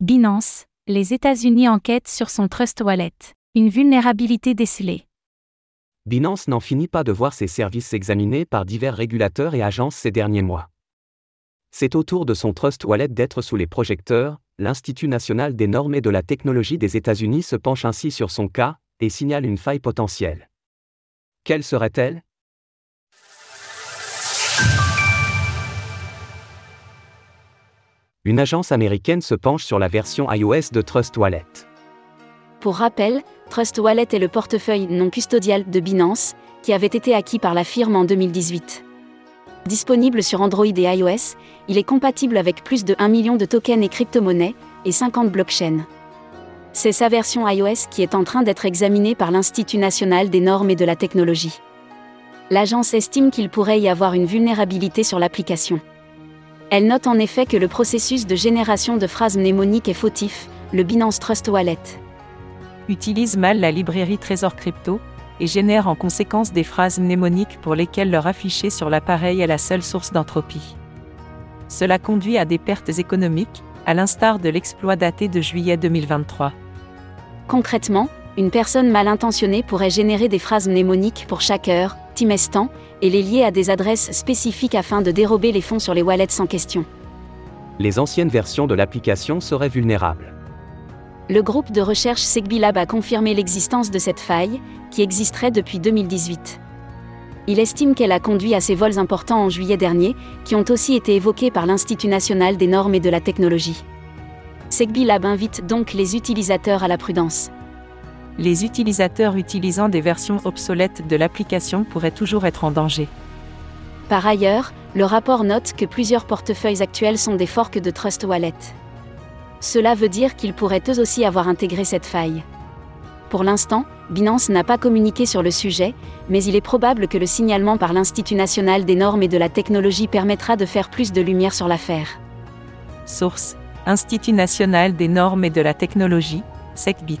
Binance, les États-Unis enquêtent sur son Trust Wallet. Une vulnérabilité décelée. Binance n'en finit pas de voir ses services examinés par divers régulateurs et agences ces derniers mois. C'est au tour de son Trust Wallet d'être sous les projecteurs, l'Institut national des normes et de la technologie des États-Unis se penche ainsi sur son cas et signale une faille potentielle. Quelle serait-elle? Une agence américaine se penche sur la version iOS de Trust Wallet. Pour rappel, Trust Wallet est le portefeuille non custodial de Binance, qui avait été acquis par la firme en 2018. Disponible sur Android et iOS, il est compatible avec plus de 1 million de tokens et crypto-monnaies, et 50 blockchains. C'est sa version iOS qui est en train d'être examinée par l'Institut national des normes et de la technologie. L'agence estime qu'il pourrait y avoir une vulnérabilité sur l'application. Elle note en effet que le processus de génération de phrases mnémoniques est fautif, le Binance Trust Wallet. Utilise mal la librairie Trésor Crypto, et génère en conséquence des phrases mnémoniques pour lesquelles leur afficher sur l'appareil est la seule source d'entropie. Cela conduit à des pertes économiques, à l'instar de l'exploit daté de juillet 2023. Concrètement, une personne mal intentionnée pourrait générer des phrases mnémoniques pour chaque heure, et les lier à des adresses spécifiques afin de dérober les fonds sur les wallets en question. Les anciennes versions de l'application seraient vulnérables. Le groupe de recherche SegbiLab a confirmé l'existence de cette faille, qui existerait depuis 2018. Il estime qu'elle a conduit à ces vols importants en juillet dernier, qui ont aussi été évoqués par l'Institut national des normes et de la technologie. SegbiLab invite donc les utilisateurs à la prudence. Les utilisateurs utilisant des versions obsolètes de l'application pourraient toujours être en danger. Par ailleurs, le rapport note que plusieurs portefeuilles actuels sont des forks de Trust Wallet. Cela veut dire qu'ils pourraient eux aussi avoir intégré cette faille. Pour l'instant, Binance n'a pas communiqué sur le sujet, mais il est probable que le signalement par l'Institut national des normes et de la technologie permettra de faire plus de lumière sur l'affaire. Source Institut national des normes et de la technologie, SecBit.